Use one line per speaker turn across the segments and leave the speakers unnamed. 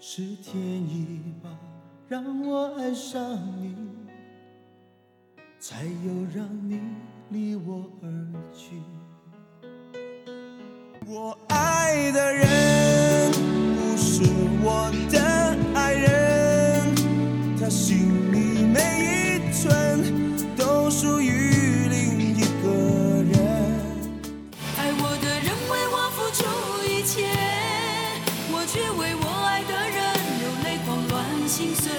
是天意吧，让我爱上你，才有让你离我而去。我爱的人心
碎，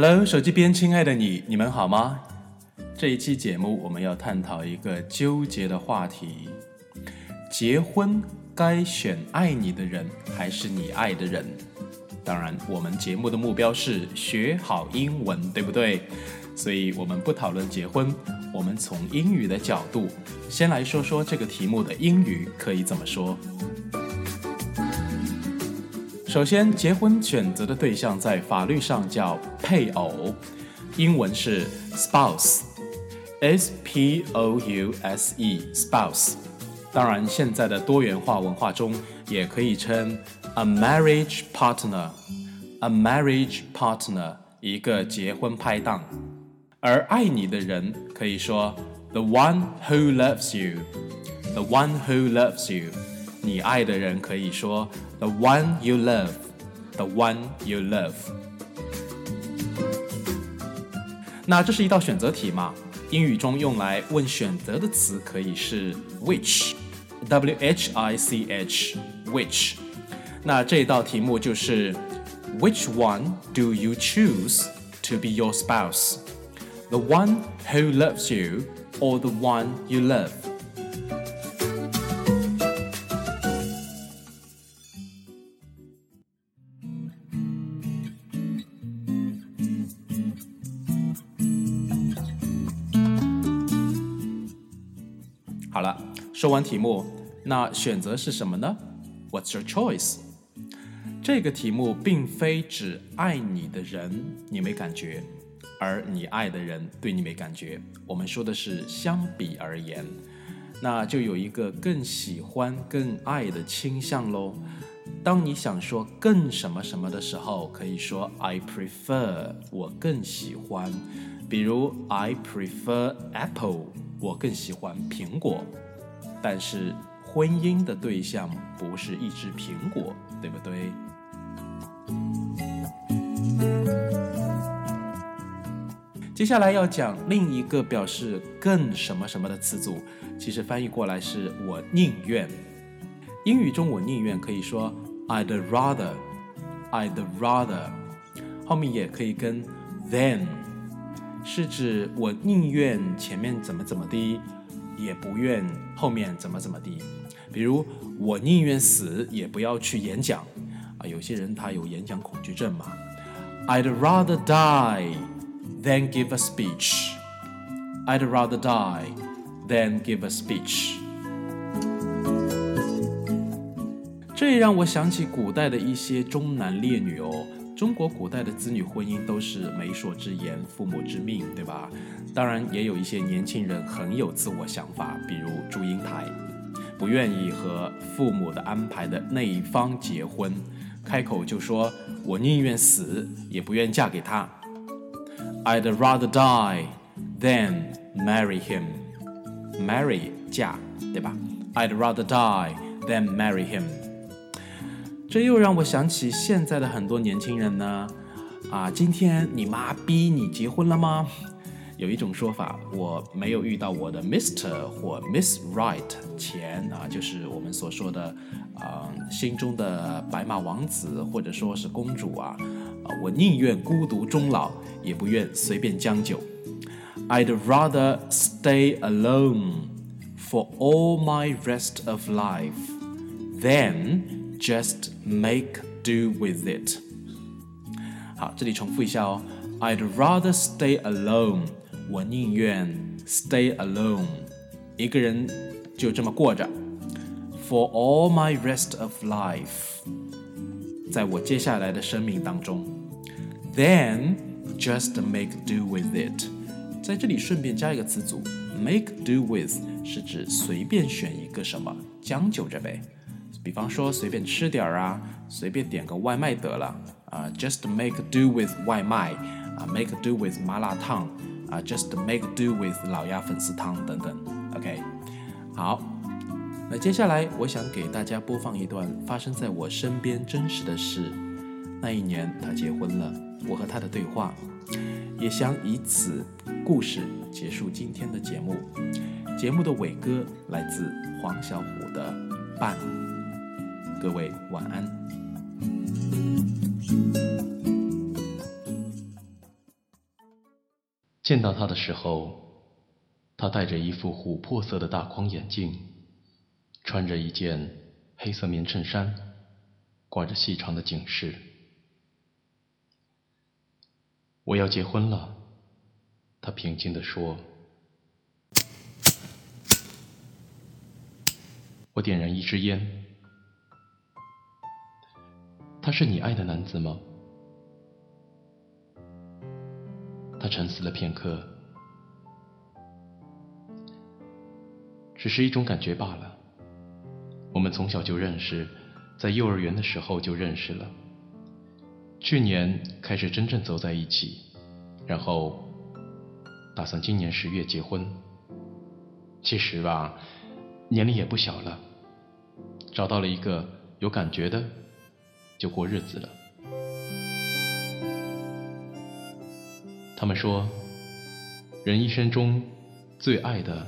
？Hello，手机边亲爱的你，你们好吗？这一期节目我们要探讨一个纠结的话题：结婚该选爱你的人还是你爱的人？当然，我们节目的目标是学好英文，对不对？所以我们不讨论结婚，我们从英语的角度，先来说说这个题目的英语可以怎么说。首先，结婚选择的对象在法律上叫配偶，英文是 spouse，s p o u s e，spouse。当然，现在的多元化文化中也可以称 a marriage partner，a marriage partner，一个结婚拍档。而爱你的人可以说 the one who loves you，the one who loves you。你爱的人可以说 the one you love，the one you love。那这是一道选择题嘛？英语中用来问选择的词可以是 which，w h i c h，which。那这道题目就是 Which one do you choose to be your spouse? The one who loves you or the one you love? 好了，说完题目，那选择是什么呢？What's your choice？这个题目并非指爱你的人你没感觉，而你爱的人对你没感觉。我们说的是相比而言，那就有一个更喜欢、更爱的倾向喽。当你想说更什么什么的时候，可以说 I prefer，我更喜欢。比如 I prefer apple，我更喜欢苹果。但是婚姻的对象不是一只苹果，对不对？接下来要讲另一个表示更什么什么的词组，其实翻译过来是我宁愿。英语中我宁愿可以说 I'd rather，I'd rather，后面也可以跟 than，是指我宁愿前面怎么怎么的，也不愿后面怎么怎么的。比如我宁愿死也不要去演讲啊，有些人他有演讲恐惧症嘛。I'd rather die than give a speech. I'd rather die than give a speech. 这也让我想起古代的一些忠男烈女哦。中国古代的子女婚姻都是媒妁之言、父母之命，对吧？当然，也有一些年轻人很有自我想法，比如祝英台，不愿意和父母的安排的那一方结婚，开口就说：“我宁愿死，也不愿嫁给他。” I'd rather die than marry him. Marry 嫁，对吧？I'd rather die than marry him. 这又让我想起现在的很多年轻人呢。啊，今天你妈逼你结婚了吗？有一种说法，我没有遇到我的 Mister 或 Miss Right 前啊，就是我们所说的啊心中的白马王子或者说是公主啊，啊，我宁愿孤独终老，也不愿随便将就。I'd rather stay alone for all my rest of life than just make do with it。好，这里重复一下哦。I'd rather stay alone。我宁愿 stay alone，一个人就这么过着。For all my rest of life，在我接下来的生命当中。Then just make do with it。在这里顺便加一个词组，make do with 是指随便选一个什么，将就着呗。比方说随便吃点儿啊，随便点个外卖得了啊，just make do with 外卖啊，make do with 麻辣烫。啊，just make do with 老鸭粉丝汤等等，OK，好，那接下来我想给大家播放一段发生在我身边真实的事。那一年他结婚了，我和他的对话，也想以此故事结束今天的节目。节目的尾歌来自黄小琥的《伴》，各位晚安。
见到他的时候，他戴着一副琥珀色的大框眼镜，穿着一件黑色棉衬衫，挂着细长的警示。我要结婚了，他平静地说。我点燃一支烟。他是你爱的男子吗？他沉思了片刻，只是一种感觉罢了。我们从小就认识，在幼儿园的时候就认识了。去年开始真正走在一起，然后打算今年十月结婚。其实吧，年龄也不小了，找到了一个有感觉的，就过日子了。他们说，人一生中最爱的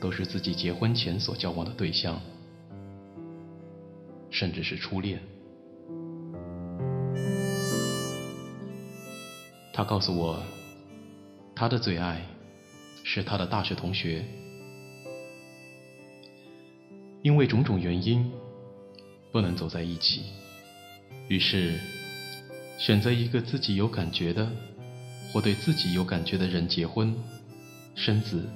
都是自己结婚前所交往的对象，甚至是初恋。他告诉我，他的最爱是他的大学同学，因为种种原因不能走在一起，于是选择一个自己有感觉的。或对自己有感觉的人结婚、生子，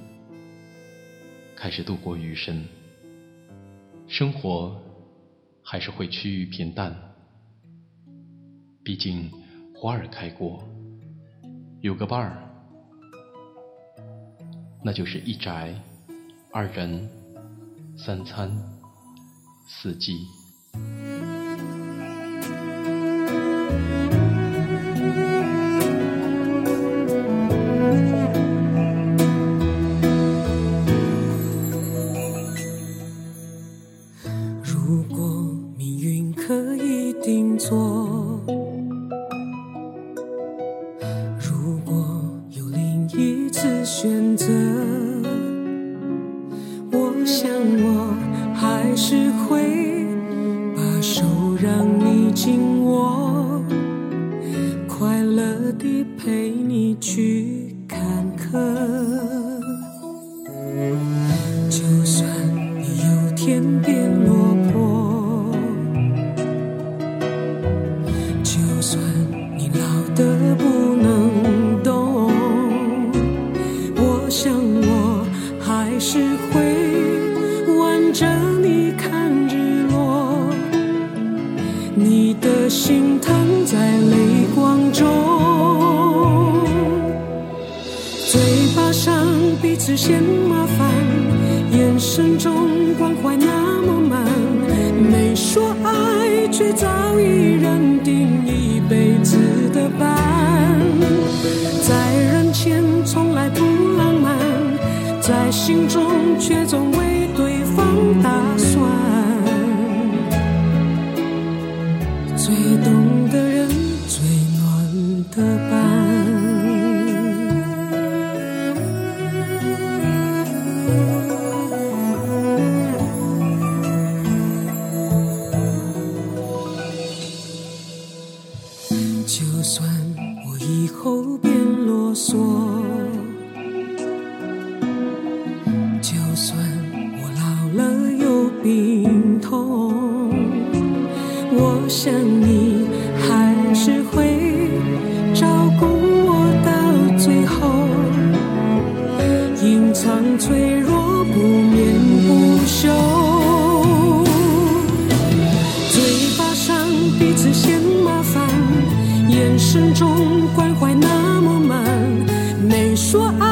开始度过余生。生活还是会趋于平淡，毕竟花儿开过，有个伴儿，那就是一宅、二人、三餐、四季。
一定做如果有另一次选择我想我还是会把手让你紧握快乐地陪你去坎坷就算你有天是嫌麻烦，眼神中关怀那么满，没说爱，却早已认定一辈子的伴。在人前从来不浪漫，在心中却总为对方打算。最懂。就算我老了有病痛，我想你还是会照顾我到最后。隐藏脆弱不眠不休，嘴巴上彼此嫌麻烦，眼神中关怀那么满，没说爱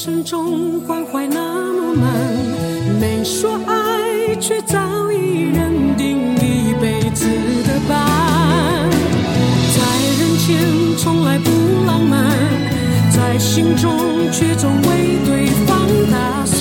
眼神中关怀那么满，没说爱却早已认定一辈子的伴。在人前从来不浪漫，在心中却总为对方打算。